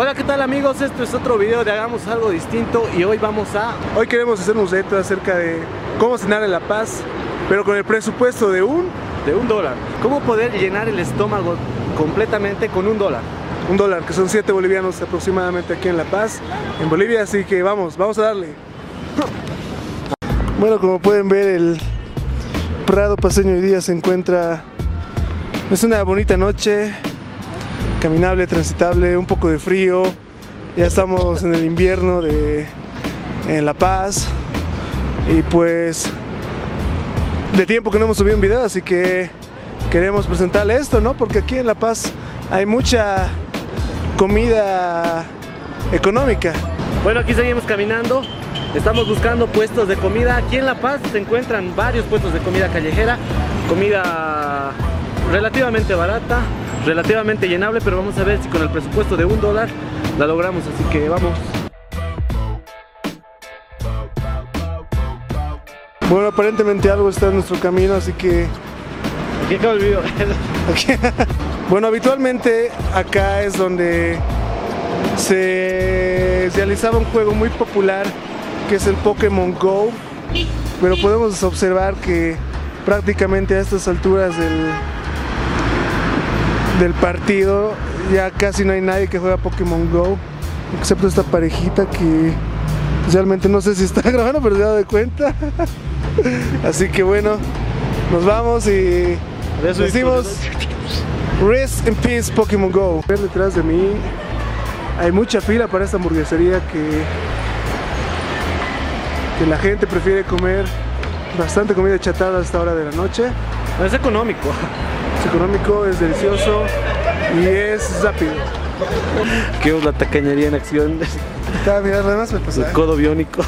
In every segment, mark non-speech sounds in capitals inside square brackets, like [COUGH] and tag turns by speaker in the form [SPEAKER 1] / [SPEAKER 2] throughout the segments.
[SPEAKER 1] Hola, ¿qué tal amigos? Esto es otro video de Hagamos Algo Distinto y hoy vamos a...
[SPEAKER 2] Hoy queremos hacer un reto acerca de cómo cenar en La Paz, pero con el presupuesto de un...
[SPEAKER 1] De un dólar. ¿Cómo poder llenar el estómago completamente con un dólar?
[SPEAKER 2] Un dólar, que son 7 bolivianos aproximadamente aquí en La Paz, en Bolivia, así que vamos, vamos a darle. [LAUGHS] Bueno, como pueden ver, el Prado Paseño hoy día se encuentra... Es una bonita noche, caminable, transitable, un poco de frío. Ya estamos en el invierno de en La Paz. Y pues de tiempo que no hemos subido un video, así que queremos presentarle esto, ¿no? Porque aquí en La Paz hay mucha comida económica.
[SPEAKER 1] Bueno, aquí seguimos caminando. Estamos buscando puestos de comida. Aquí en La Paz se encuentran varios puestos de comida callejera, comida relativamente barata, relativamente llenable, pero vamos a ver si con el presupuesto de un dólar la logramos, así que vamos.
[SPEAKER 2] Bueno, aparentemente algo está en nuestro camino, así que...
[SPEAKER 1] Aquí acaba el video. [LAUGHS]
[SPEAKER 2] bueno, habitualmente acá es donde se realizaba un juego muy popular que es el Pokémon Go, pero podemos observar que prácticamente a estas alturas del, del partido ya casi no hay nadie que juega Pokémon Go, excepto esta parejita que realmente no sé si está [LAUGHS] grabando, pero se ha dado de cuenta. [LAUGHS] Así que bueno, nos vamos y decimos Rest in Peace Pokémon Go. Detrás de mí hay mucha fila para esta hamburguesería que, que la gente prefiere comer bastante comida chatada a esta hora de la noche.
[SPEAKER 1] Es económico.
[SPEAKER 2] Económico, es delicioso y es rápido.
[SPEAKER 1] ¿Qué es la tacañería en acción?
[SPEAKER 2] Está, mira, además me.
[SPEAKER 1] El codo biónico.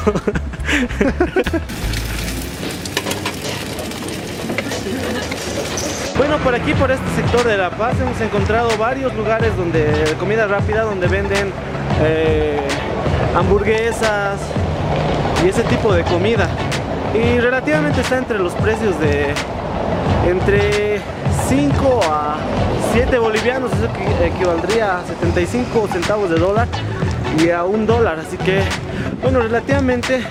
[SPEAKER 1] Bueno, por aquí, por este sector de La Paz, hemos encontrado varios lugares donde comida rápida, donde venden eh, hamburguesas y ese tipo de comida. Y relativamente está entre los precios de entre 5 a 7 bolivianos, eso equivaldría a 75 centavos de dólar y a un dólar. Así que, bueno, relativamente,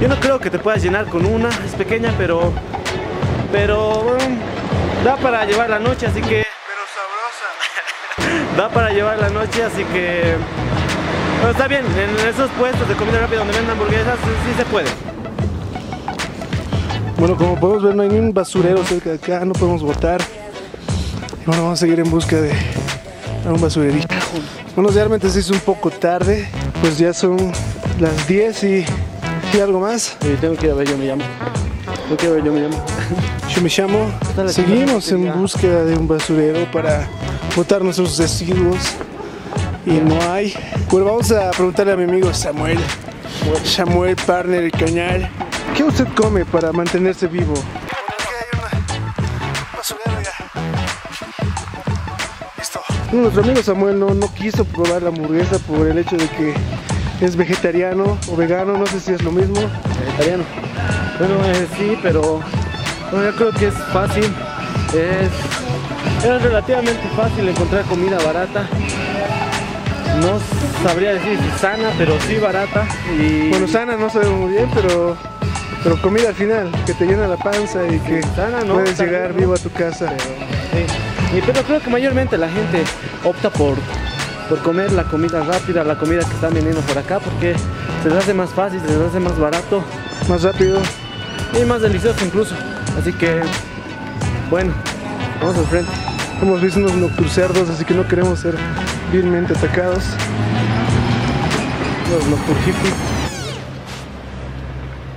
[SPEAKER 1] yo no creo que te puedas llenar con una, es pequeña, pero, pero bueno, da para llevar la noche, así que...
[SPEAKER 2] Pero sabrosa. [LAUGHS]
[SPEAKER 1] da para llevar la noche, así que... Bueno, está bien, en esos puestos de comida rápida donde venden hamburguesas, sí se puede.
[SPEAKER 2] Bueno, como podemos ver, no hay ni un basurero cerca de acá, no podemos botar. Y bueno, vamos a seguir en busca de un basurerito. Bueno, realmente se hizo un poco tarde, pues ya son las 10 y, y algo más.
[SPEAKER 1] Y tengo que ir a ver, yo me llamo. Tengo que ir a ver, yo me llamo.
[SPEAKER 2] Yo me llamo. Seguimos en búsqueda de un basurero para botar nuestros residuos y no hay. Bueno, vamos a preguntarle a mi amigo Samuel. Samuel, partner del canal. ¿Qué usted come para mantenerse vivo? Nuestro amigo Samuel no, no quiso probar la hamburguesa por el hecho de que es vegetariano o vegano, no sé si es lo mismo.
[SPEAKER 1] Vegetariano. Bueno, eh, sí, pero bueno, yo creo que es fácil. Es, es relativamente fácil encontrar comida barata. No sabría decir si sana, pero sí barata. Y...
[SPEAKER 2] Bueno, sana no sabemos muy bien, pero pero comida al final, que te llena la panza y que
[SPEAKER 1] sana, ¿no?
[SPEAKER 2] puedes llegar vivo a tu casa.
[SPEAKER 1] Pero, sí. pero creo que mayormente la gente opta por, por comer la comida rápida, la comida que están vendiendo por acá, porque se les hace más fácil, se les hace más barato.
[SPEAKER 2] Más rápido.
[SPEAKER 1] Y más delicioso incluso. Así que, bueno, vamos al frente.
[SPEAKER 2] Hemos visto unos nocturcerdos, así que no queremos ser vilmente atacados.
[SPEAKER 1] Los nocturhippies.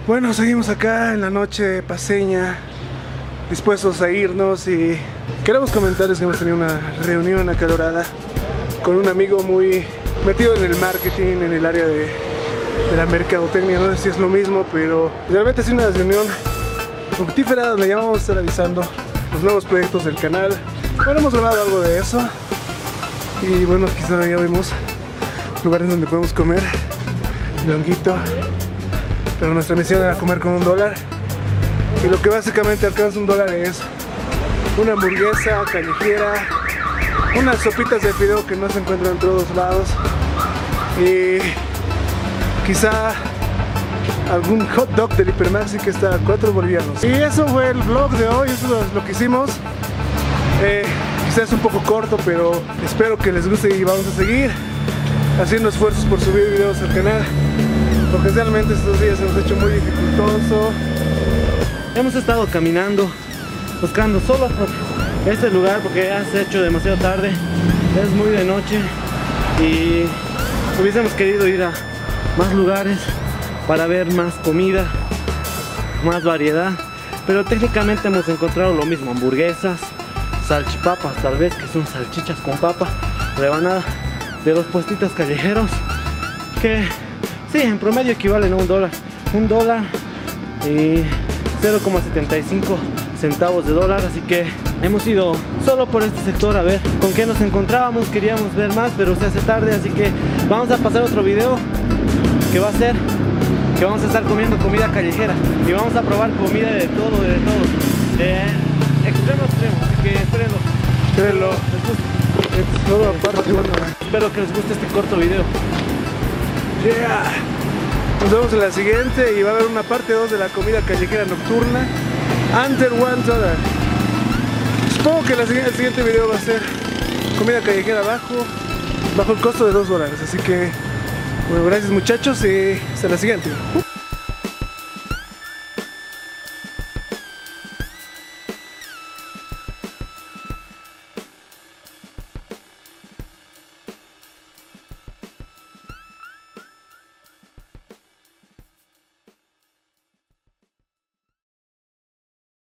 [SPEAKER 2] Bueno, seguimos acá en la noche paseña, dispuestos a irnos y queremos comentarles que hemos tenido una reunión acalorada con un amigo muy metido en el marketing, en el área de, la mercadotecnia, no sé si es lo mismo, pero realmente es una reunión fructífera donde ya vamos a estar avisando los nuevos proyectos del canal. Bueno, hemos grabado algo de eso y bueno, quizá ya vemos lugares donde podemos comer, longuito pero nuestra misión era comer con un dólar y lo que básicamente alcanza un dólar es una hamburguesa callejera unas sopitas de fideo que no se encuentran en todos lados y quizá algún hot dog del Hipermaxi que está a 4 bolivianos. Y eso fue el vlog de hoy, eso es lo que hicimos. Eh, quizás un poco corto, pero espero que les guste y vamos a seguir haciendo esfuerzos por subir videos al canal. Porque realmente estos días ha hecho muy dificultoso.
[SPEAKER 1] Hemos estado caminando, buscando solo por este lugar porque ya se ha hecho demasiado tarde, es muy de noche y hubiésemos querido ir a más lugares para ver más comida, más variedad, pero técnicamente hemos encontrado lo mismo, hamburguesas, salchipapas tal vez que son salchichas con papa, rebanada de los puestitos callejeros que sí, en promedio equivalen a un dólar, un dólar y 0,75 centavos de dólar así que hemos ido solo por este sector a ver con qué nos encontrábamos queríamos ver más pero se hace tarde así que vamos a pasar otro video que va a ser que vamos a estar comiendo comida callejera y vamos a probar comida de todo de todo de extremo extremo así que espérenlo.
[SPEAKER 2] Espérenlo.
[SPEAKER 1] Espero que les guste este corto video
[SPEAKER 2] Yeah. Nos vemos en la siguiente y va a haber una parte 2 de la comida callejera nocturna. Under one dollar. Supongo que la el siguiente video va a ser comida callejera bajo, bajo el costo de 2 dólares. Así que, bueno, gracias muchachos y hasta la siguiente.